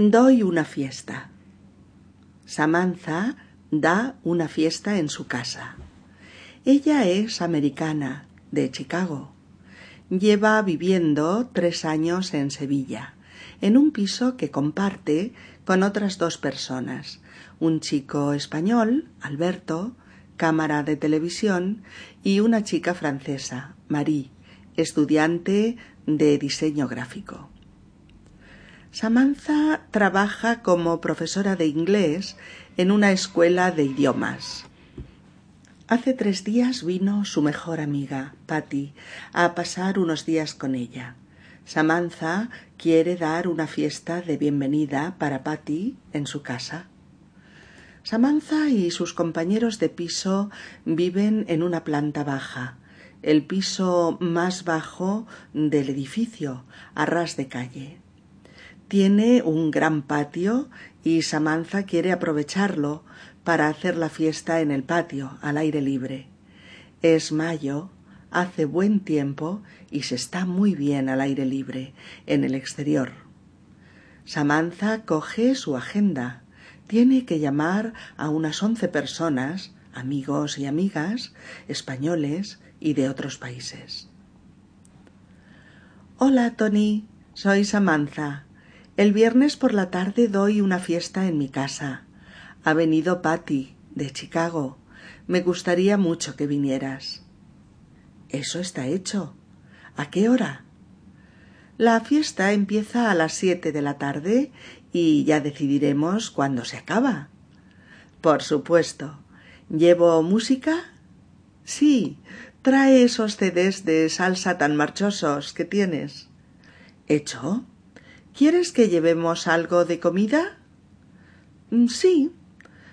Doy una fiesta. Samantha da una fiesta en su casa. Ella es americana, de Chicago. Lleva viviendo tres años en Sevilla, en un piso que comparte con otras dos personas, un chico español, Alberto, cámara de televisión, y una chica francesa, Marie, estudiante de diseño gráfico. Samantha trabaja como profesora de inglés en una escuela de idiomas. Hace tres días vino su mejor amiga, Patty, a pasar unos días con ella. Samantha quiere dar una fiesta de bienvenida para Patty en su casa. Samantha y sus compañeros de piso viven en una planta baja, el piso más bajo del edificio, a ras de calle. Tiene un gran patio y Samantha quiere aprovecharlo para hacer la fiesta en el patio, al aire libre. Es mayo, hace buen tiempo y se está muy bien al aire libre, en el exterior. Samantha coge su agenda. Tiene que llamar a unas once personas, amigos y amigas, españoles y de otros países. Hola, Tony. Soy Samantha. El viernes por la tarde doy una fiesta en mi casa. Ha venido Patty, de Chicago. Me gustaría mucho que vinieras. Eso está hecho. ¿A qué hora? La fiesta empieza a las siete de la tarde y ya decidiremos cuándo se acaba. Por supuesto. ¿Llevo música? Sí. Trae esos CDs de salsa tan marchosos que tienes. ¿Hecho? ¿Quieres que llevemos algo de comida? Mm, sí.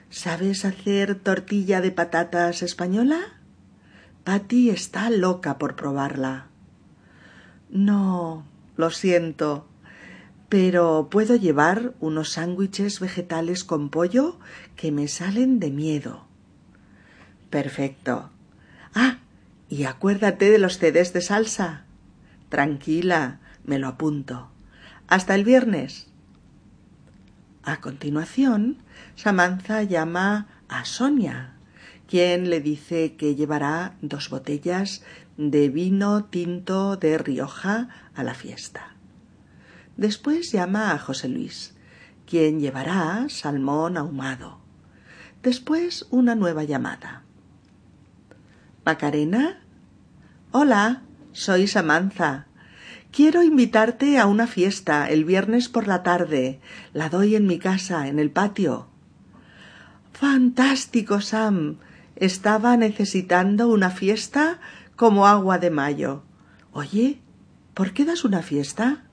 ¿Sabes hacer tortilla de patatas española? Patty está loca por probarla. No, lo siento. Pero puedo llevar unos sándwiches vegetales con pollo que me salen de miedo. Perfecto. Ah, y acuérdate de los CDs de salsa. Tranquila, me lo apunto. Hasta el viernes. A continuación, Samantha llama a Sonia, quien le dice que llevará dos botellas de vino tinto de Rioja a la fiesta. Después llama a José Luis, quien llevará salmón ahumado. Después una nueva llamada. Macarena. Hola, soy Samantha. Quiero invitarte a una fiesta el viernes por la tarde. La doy en mi casa, en el patio. Fantástico, Sam. Estaba necesitando una fiesta como agua de mayo. Oye, ¿por qué das una fiesta?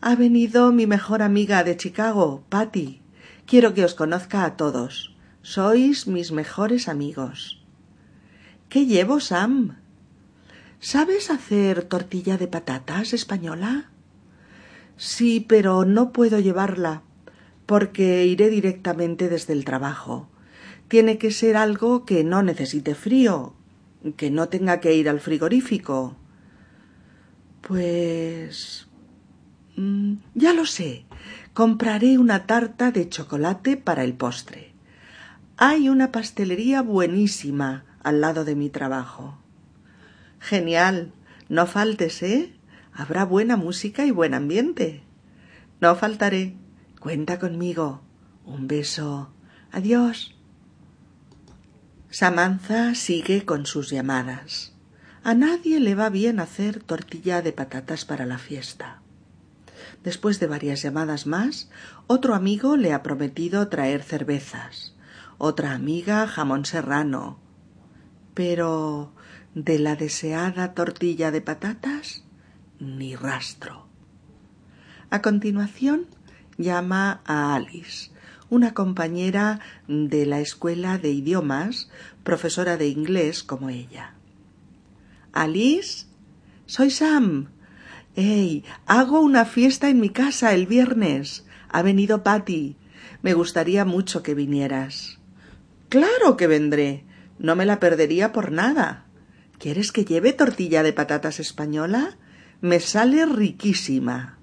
Ha venido mi mejor amiga de Chicago, Patty. Quiero que os conozca a todos. Sois mis mejores amigos. ¿Qué llevo, Sam? ¿Sabes hacer tortilla de patatas española? Sí, pero no puedo llevarla, porque iré directamente desde el trabajo. Tiene que ser algo que no necesite frío, que no tenga que ir al frigorífico. Pues. Mm, ya lo sé. Compraré una tarta de chocolate para el postre. Hay una pastelería buenísima al lado de mi trabajo. Genial. No faltes, ¿eh? Habrá buena música y buen ambiente. No faltaré. Cuenta conmigo. Un beso. Adiós. Samantha sigue con sus llamadas. A nadie le va bien hacer tortilla de patatas para la fiesta. Después de varias llamadas más, otro amigo le ha prometido traer cervezas, otra amiga jamón serrano. Pero de la deseada tortilla de patatas ni rastro. A continuación llama a Alice, una compañera de la escuela de idiomas, profesora de inglés como ella. Alice, soy Sam. Hey, hago una fiesta en mi casa el viernes. Ha venido Patty. Me gustaría mucho que vinieras. Claro que vendré. No me la perdería por nada. ¿Quieres que lleve tortilla de patatas española? Me sale riquísima.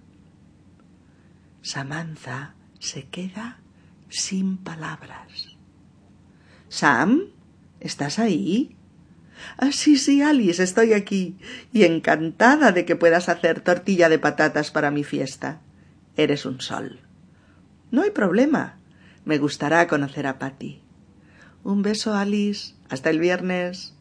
Samantha se queda sin palabras. Sam, ¿estás ahí? Ah, sí, sí, Alice, estoy aquí, y encantada de que puedas hacer tortilla de patatas para mi fiesta. Eres un sol. No hay problema. Me gustará conocer a Patty. Un beso, Alice. Hasta el viernes.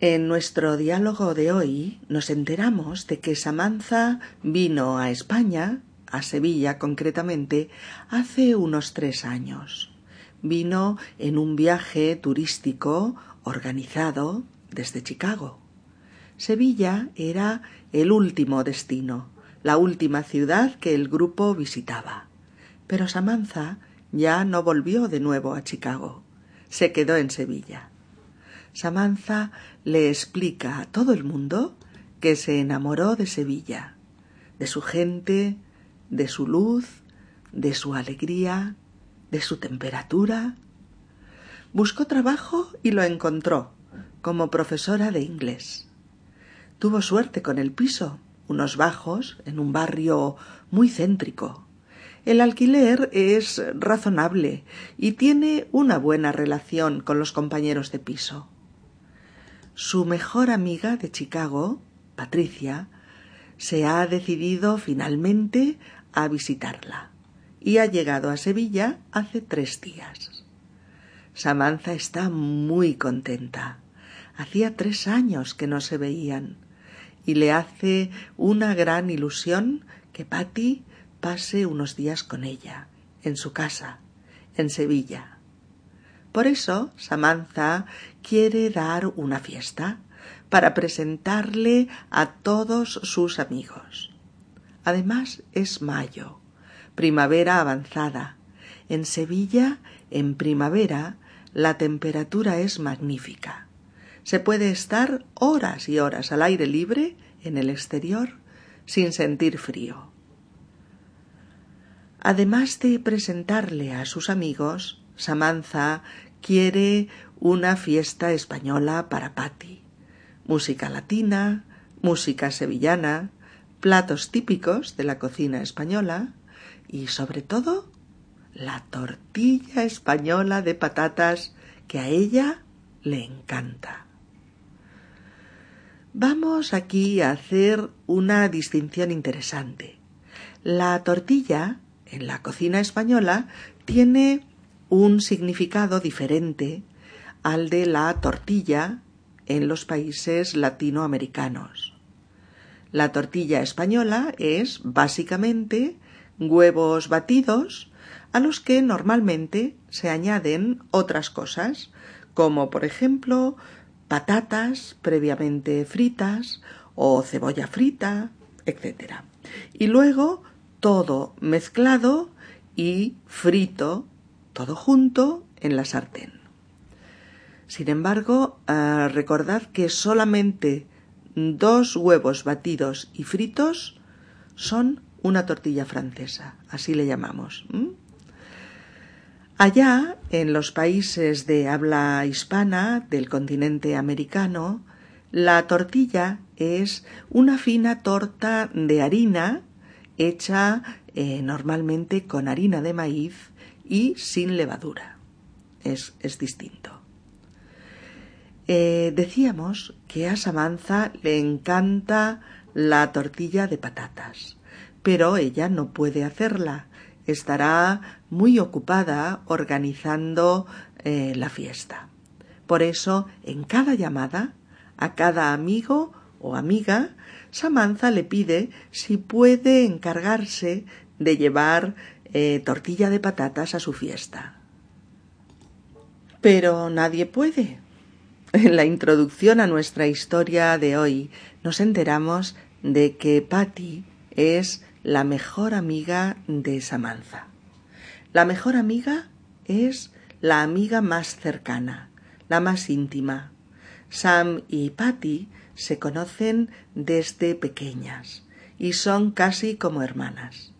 En nuestro diálogo de hoy nos enteramos de que Samantha vino a España, a Sevilla concretamente, hace unos tres años. Vino en un viaje turístico organizado desde Chicago. Sevilla era el último destino, la última ciudad que el grupo visitaba. Pero Samantha ya no volvió de nuevo a Chicago. Se quedó en Sevilla. Samantha le explica a todo el mundo que se enamoró de Sevilla, de su gente, de su luz, de su alegría, de su temperatura, Buscó trabajo y lo encontró, como profesora de inglés. Tuvo suerte con el piso, unos bajos, en un barrio muy céntrico. El alquiler es razonable y tiene una buena relación con los compañeros de piso. Su mejor amiga de Chicago, Patricia, se ha decidido finalmente a visitarla y ha llegado a Sevilla hace tres días. Samantha está muy contenta. Hacía tres años que no se veían y le hace una gran ilusión que Patty pase unos días con ella, en su casa, en Sevilla. Por eso Samantha quiere dar una fiesta para presentarle a todos sus amigos. Además es mayo, primavera avanzada. En Sevilla, en primavera, la temperatura es magnífica. Se puede estar horas y horas al aire libre en el exterior sin sentir frío. Además de presentarle a sus amigos, Samantha quiere una fiesta española para Patty. Música latina, música sevillana, platos típicos de la cocina española y, sobre todo, la tortilla española de patatas que a ella le encanta. Vamos aquí a hacer una distinción interesante. La tortilla en la cocina española tiene un significado diferente al de la tortilla en los países latinoamericanos. La tortilla española es básicamente huevos batidos a los que normalmente se añaden otras cosas, como por ejemplo patatas previamente fritas o cebolla frita, etc. Y luego todo mezclado y frito, todo junto en la sartén. Sin embargo, eh, recordad que solamente dos huevos batidos y fritos son una tortilla francesa, así le llamamos. Allá, en los países de habla hispana del continente americano, la tortilla es una fina torta de harina hecha eh, normalmente con harina de maíz y sin levadura. Es, distinto. Eh, decíamos que a Samantha le encanta la tortilla de patatas, pero ella no puede hacerla estará muy ocupada organizando eh, la fiesta. Por eso, en cada llamada, a cada amigo o amiga, Samantha le pide si puede encargarse de llevar eh, tortilla de patatas a su fiesta. Pero nadie puede. En la introducción a nuestra historia de hoy nos enteramos de que Patty es la mejor amiga de Samantha. La mejor amiga es la amiga más cercana, la más íntima. Sam y Patty se conocen desde pequeñas y son casi como hermanas.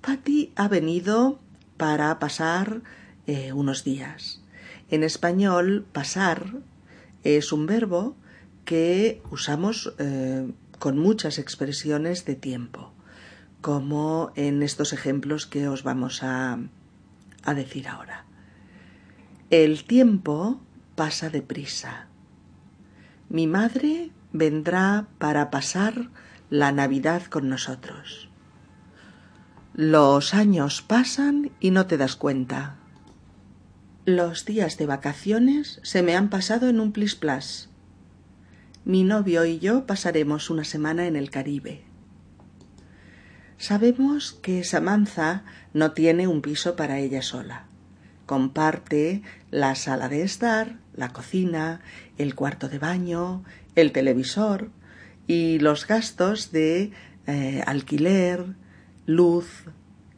Patty ha venido para pasar eh, unos días. En español, pasar es un verbo que usamos eh, con muchas expresiones de tiempo como en estos ejemplos que os vamos a, a decir ahora. El tiempo pasa deprisa. Mi madre vendrá para pasar la Navidad con nosotros. Los años pasan y no te das cuenta. Los días de vacaciones se me han pasado en un plis-plas. Mi novio y yo pasaremos una semana en el Caribe. Sabemos que Samantha no tiene un piso para ella sola. Comparte la sala de estar, la cocina, el cuarto de baño, el televisor y los gastos de eh, alquiler, luz,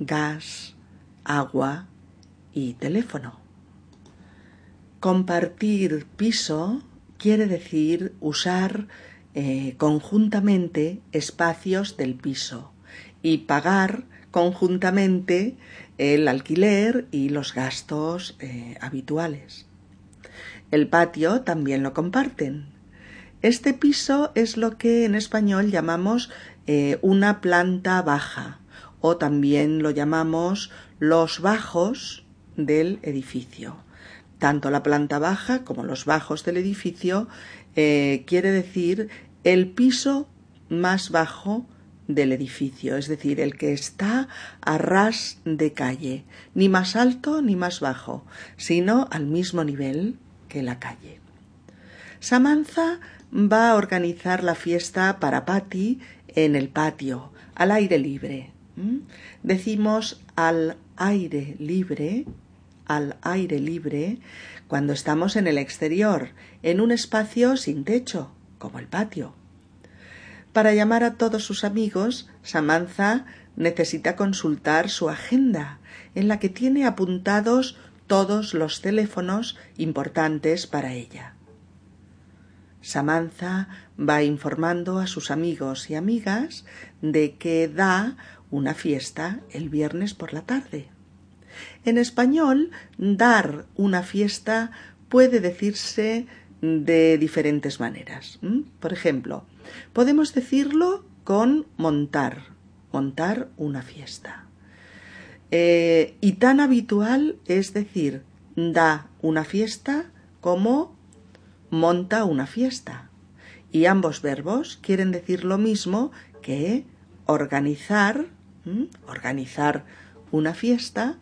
gas, agua y teléfono. Compartir piso quiere decir usar eh, conjuntamente espacios del piso y pagar conjuntamente el alquiler y los gastos eh, habituales. El patio también lo comparten. Este piso es lo que en español llamamos eh, una planta baja o también lo llamamos los bajos del edificio. Tanto la planta baja como los bajos del edificio eh, quiere decir el piso más bajo del edificio, es decir, el que está a ras de calle, ni más alto ni más bajo, sino al mismo nivel que la calle. Samantha va a organizar la fiesta para Patty en el patio, al aire libre. Decimos al aire libre, al aire libre, cuando estamos en el exterior, en un espacio sin techo, como el patio. Para llamar a todos sus amigos, Samantha necesita consultar su agenda, en la que tiene apuntados todos los teléfonos importantes para ella. Samantha va informando a sus amigos y amigas de que da una fiesta el viernes por la tarde. En español, dar una fiesta puede decirse de diferentes maneras. Por ejemplo, podemos decirlo con montar, montar una fiesta. Eh, y tan habitual es decir, da una fiesta como monta una fiesta. Y ambos verbos quieren decir lo mismo que organizar, organizar una fiesta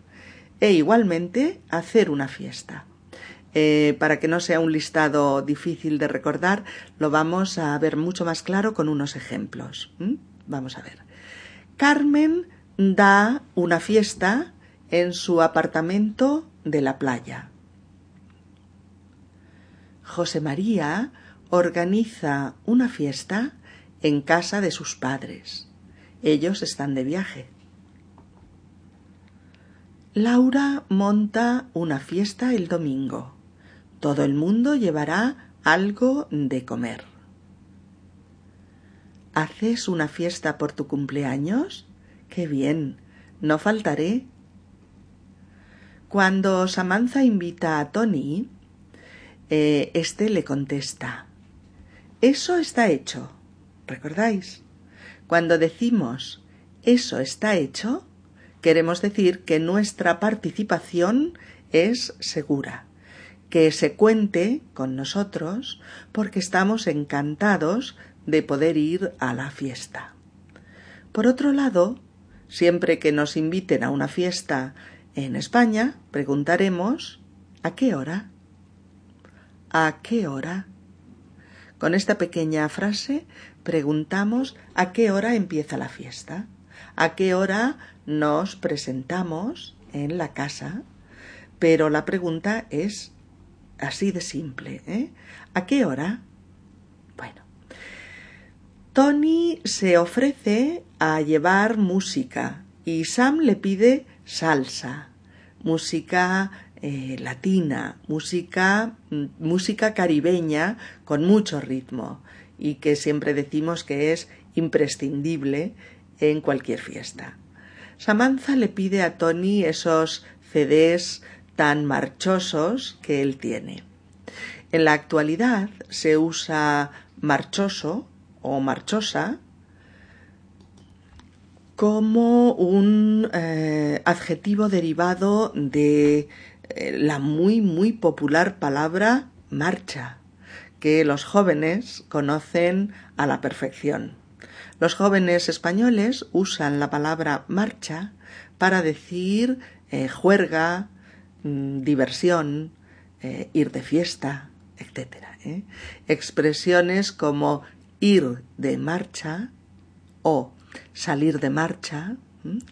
e igualmente hacer una fiesta. Eh, para que no sea un listado difícil de recordar, lo vamos a ver mucho más claro con unos ejemplos. Vamos a ver. Carmen da una fiesta en su apartamento de la playa. José María organiza una fiesta en casa de sus padres. Ellos están de viaje. Laura monta una fiesta el domingo. Todo el mundo llevará algo de comer. ¿Haces una fiesta por tu cumpleaños? Qué bien. No faltaré. Cuando Samantha invita a Tony, eh, este le contesta Eso está hecho. ¿Recordáis? Cuando decimos eso está hecho, queremos decir que nuestra participación es segura, que se cuente con nosotros porque estamos encantados de poder ir a la fiesta. Por otro lado, Siempre que nos inviten a una fiesta en España, preguntaremos ¿a qué hora? ¿A qué hora? Con esta pequeña frase preguntamos a qué hora empieza la fiesta, a qué hora nos presentamos en la casa, pero la pregunta es así de simple. ¿eh? ¿A qué hora? Bueno, Tony se ofrece a llevar música y Sam le pide salsa, música eh, latina, música, mm, música caribeña con mucho ritmo y que siempre decimos que es imprescindible en cualquier fiesta. Samantha le pide a Tony esos CDs tan marchosos que él tiene. En la actualidad se usa marchoso o marchosa como un eh, adjetivo derivado de eh, la muy muy popular palabra marcha, que los jóvenes conocen a la perfección. Los jóvenes españoles usan la palabra marcha para decir eh, juerga, mm, diversión, eh, ir de fiesta, etc. ¿eh? Expresiones como ir de marcha o salir de marcha,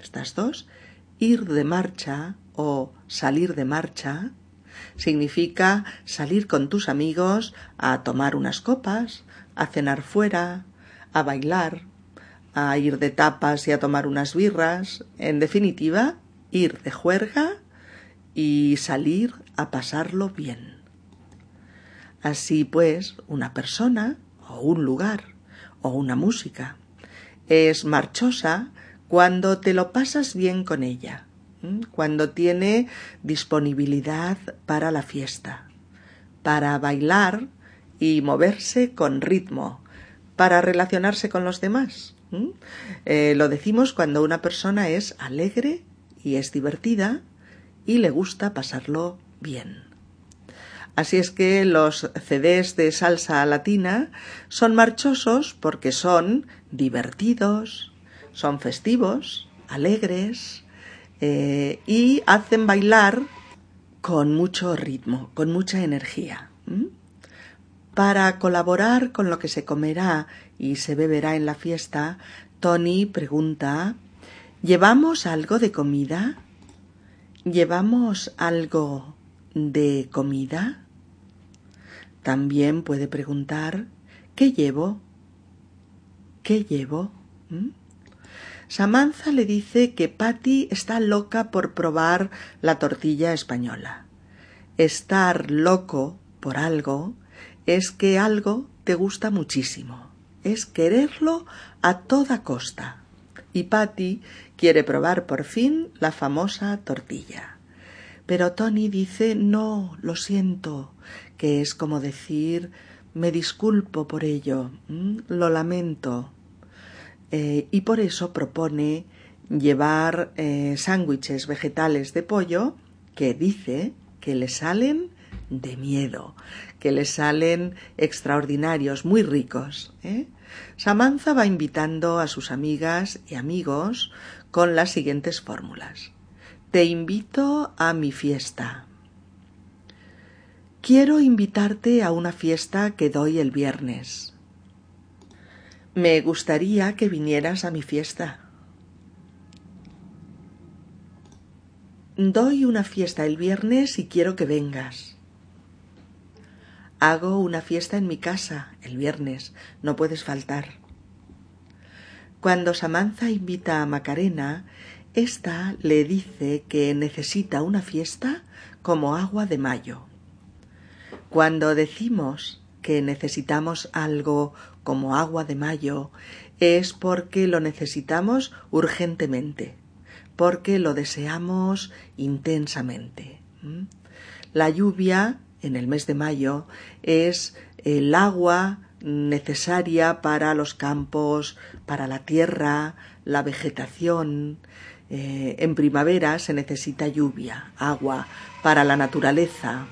estas dos, ir de marcha o salir de marcha, significa salir con tus amigos a tomar unas copas, a cenar fuera, a bailar, a ir de tapas y a tomar unas birras, en definitiva, ir de juerga y salir a pasarlo bien. Así pues, una persona o un lugar o una música es marchosa cuando te lo pasas bien con ella, cuando tiene disponibilidad para la fiesta, para bailar y moverse con ritmo, para relacionarse con los demás. Eh, lo decimos cuando una persona es alegre y es divertida y le gusta pasarlo bien. Así es que los CDs de salsa latina son marchosos porque son divertidos, son festivos, alegres eh, y hacen bailar con mucho ritmo, con mucha energía. Para colaborar con lo que se comerá y se beberá en la fiesta, Tony pregunta ¿Llevamos algo de comida? ¿Llevamos algo de comida? También puede preguntar ¿Qué llevo? ¿Qué llevo? Samantha le dice que Patty está loca por probar la tortilla española. Estar loco por algo es que algo te gusta muchísimo, es quererlo a toda costa. Y Patty quiere probar por fin la famosa tortilla. Pero Tony dice no, lo siento, que es como decir me disculpo por ello, lo lamento. Eh, y por eso propone llevar eh, sándwiches vegetales de pollo que dice que le salen de miedo, que le salen extraordinarios, muy ricos. ¿eh? Samantha va invitando a sus amigas y amigos con las siguientes fórmulas. Te invito a mi fiesta. Quiero invitarte a una fiesta que doy el viernes. Me gustaría que vinieras a mi fiesta. Doy una fiesta el viernes y quiero que vengas. Hago una fiesta en mi casa el viernes, no puedes faltar. Cuando Samantha invita a Macarena, ésta le dice que necesita una fiesta como agua de mayo. Cuando decimos que necesitamos algo como agua de mayo, es porque lo necesitamos urgentemente, porque lo deseamos intensamente. La lluvia en el mes de mayo es el agua necesaria para los campos, para la tierra, la vegetación. Eh, en primavera se necesita lluvia, agua, para la naturaleza.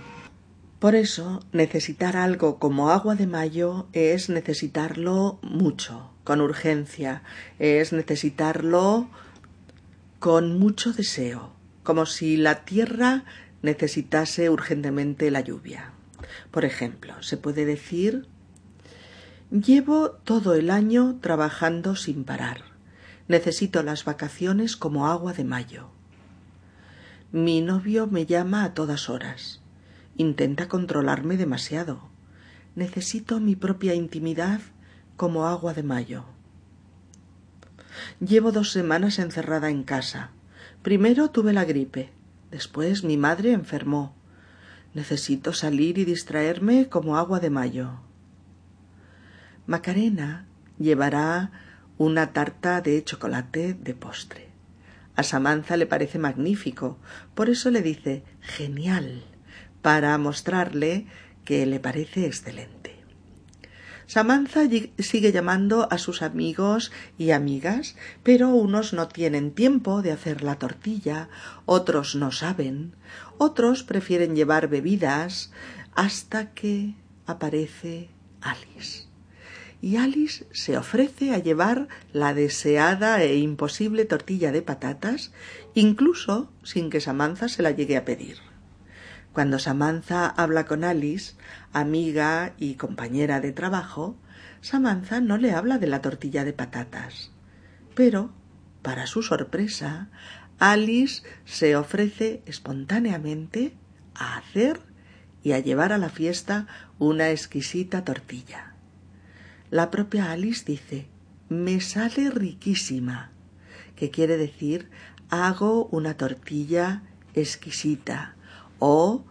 Por eso, necesitar algo como agua de mayo es necesitarlo mucho, con urgencia, es necesitarlo con mucho deseo, como si la tierra necesitase urgentemente la lluvia. Por ejemplo, se puede decir Llevo todo el año trabajando sin parar. Necesito las vacaciones como agua de mayo. Mi novio me llama a todas horas. Intenta controlarme demasiado. Necesito mi propia intimidad como agua de mayo. Llevo dos semanas encerrada en casa. Primero tuve la gripe, Después mi madre enfermó. Necesito salir y distraerme como agua de mayo. Macarena llevará una tarta de chocolate de postre. A Samantha le parece magnífico, por eso le dice genial, para mostrarle que le parece excelente. Samantha sigue llamando a sus amigos y amigas, pero unos no tienen tiempo de hacer la tortilla, otros no saben, otros prefieren llevar bebidas, hasta que aparece Alice. Y Alice se ofrece a llevar la deseada e imposible tortilla de patatas, incluso sin que Samantha se la llegue a pedir. Cuando Samantha habla con Alice, amiga y compañera de trabajo, Samantha no le habla de la tortilla de patatas. Pero, para su sorpresa, Alice se ofrece espontáneamente a hacer y a llevar a la fiesta una exquisita tortilla. La propia Alice dice me sale riquísima, que quiere decir hago una tortilla exquisita, o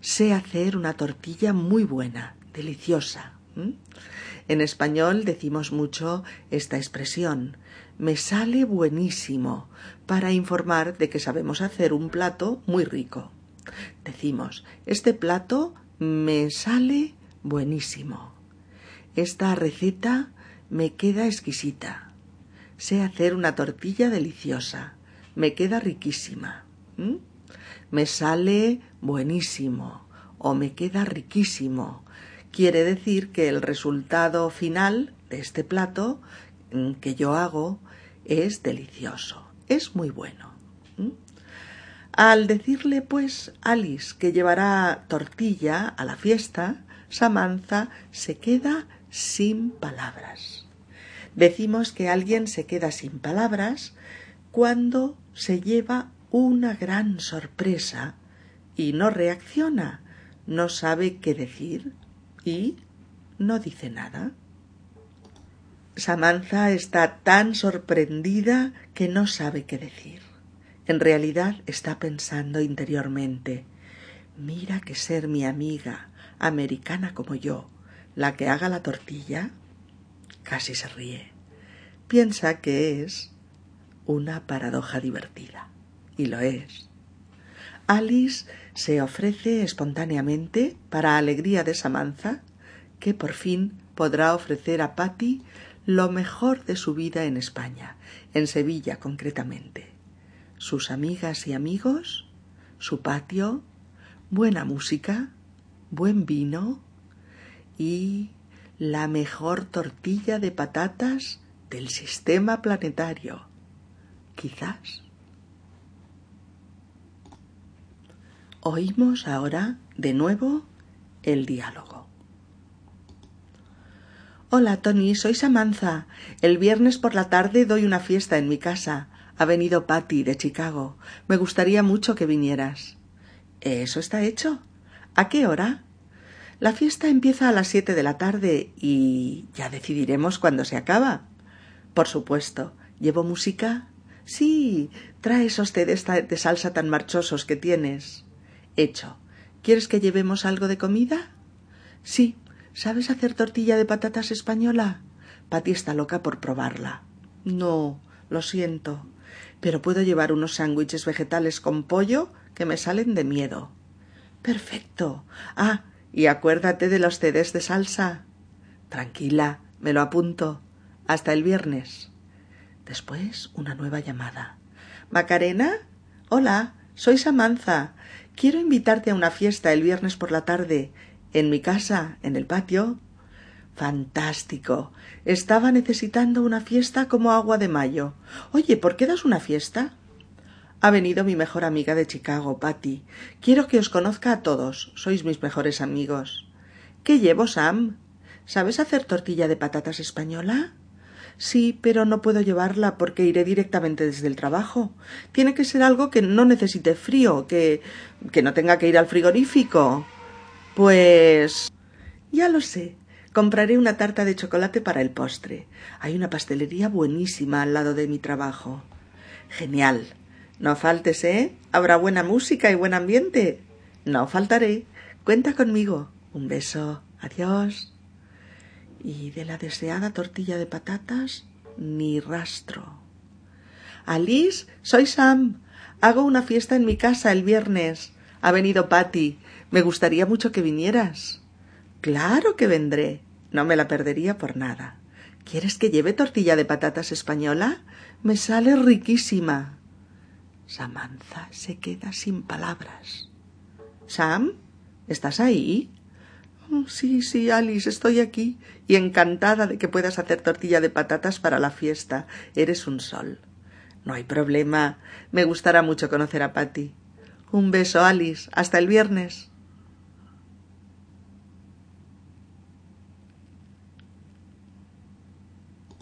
sé hacer una tortilla muy buena, deliciosa. En español decimos mucho esta expresión, me sale buenísimo, para informar de que sabemos hacer un plato muy rico. Decimos, este plato me sale buenísimo. Esta receta me queda exquisita. Sé hacer una tortilla deliciosa. Me queda riquísima me sale buenísimo o me queda riquísimo. Quiere decir que el resultado final de este plato mm, que yo hago es delicioso, es muy bueno. Al decirle pues Alice que llevará tortilla a la fiesta, Samantha se queda sin palabras. Decimos que alguien se queda sin palabras cuando se lleva una gran sorpresa y no reacciona, no sabe qué decir y no dice nada. Samantha está tan sorprendida que no sabe qué decir. En realidad está pensando interiormente Mira que ser mi amiga, americana como yo, la que haga la tortilla. Casi se ríe. Piensa que es una paradoja divertida y lo es. Alice se ofrece espontáneamente para alegría de Samantha, que por fin podrá ofrecer a Patty lo mejor de su vida en España, en Sevilla concretamente. Sus amigas y amigos, su patio, buena música, buen vino y la mejor tortilla de patatas del sistema planetario. Quizás. Oímos ahora de nuevo el diálogo. Hola, Tony, soy Samantha. El viernes por la tarde doy una fiesta en mi casa. Ha venido Patty de Chicago. Me gustaría mucho que vinieras. ¿Eso está hecho? ¿A qué hora? La fiesta empieza a las siete de la tarde y ya decidiremos cuándo se acaba. Por supuesto. ¿Llevo música? Sí. Trae esos té de salsa tan marchosos que tienes. Hecho. ¿Quieres que llevemos algo de comida? Sí. ¿Sabes hacer tortilla de patatas española? Patty está loca por probarla. No, lo siento. Pero puedo llevar unos sándwiches vegetales con pollo que me salen de miedo. Perfecto. Ah, y acuérdate de los CDs de salsa. Tranquila, me lo apunto. Hasta el viernes. Después una nueva llamada. Macarena. Hola, soy Samantha. Quiero invitarte a una fiesta el viernes por la tarde, en mi casa, en el patio. Fantástico. Estaba necesitando una fiesta como agua de mayo. Oye, ¿por qué das una fiesta? Ha venido mi mejor amiga de Chicago, Patty. Quiero que os conozca a todos. Sois mis mejores amigos. ¿Qué llevo, Sam? ¿Sabes hacer tortilla de patatas española? Sí, pero no puedo llevarla porque iré directamente desde el trabajo. Tiene que ser algo que no necesite frío, que. que no tenga que ir al frigorífico. Pues. ya lo sé. Compraré una tarta de chocolate para el postre. Hay una pastelería buenísima al lado de mi trabajo. Genial. No faltes, ¿eh? Habrá buena música y buen ambiente. No faltaré. Cuenta conmigo. Un beso. Adiós y de la deseada tortilla de patatas ni rastro. Alice, soy Sam. Hago una fiesta en mi casa el viernes. Ha venido Patty. Me gustaría mucho que vinieras. Claro que vendré. No me la perdería por nada. ¿Quieres que lleve tortilla de patatas española? Me sale riquísima. Samantha se queda sin palabras. Sam, ¿estás ahí? Oh, sí, sí, Alice, estoy aquí y encantada de que puedas hacer tortilla de patatas para la fiesta. Eres un sol. No hay problema. Me gustará mucho conocer a Patty. Un beso, Alice. Hasta el viernes.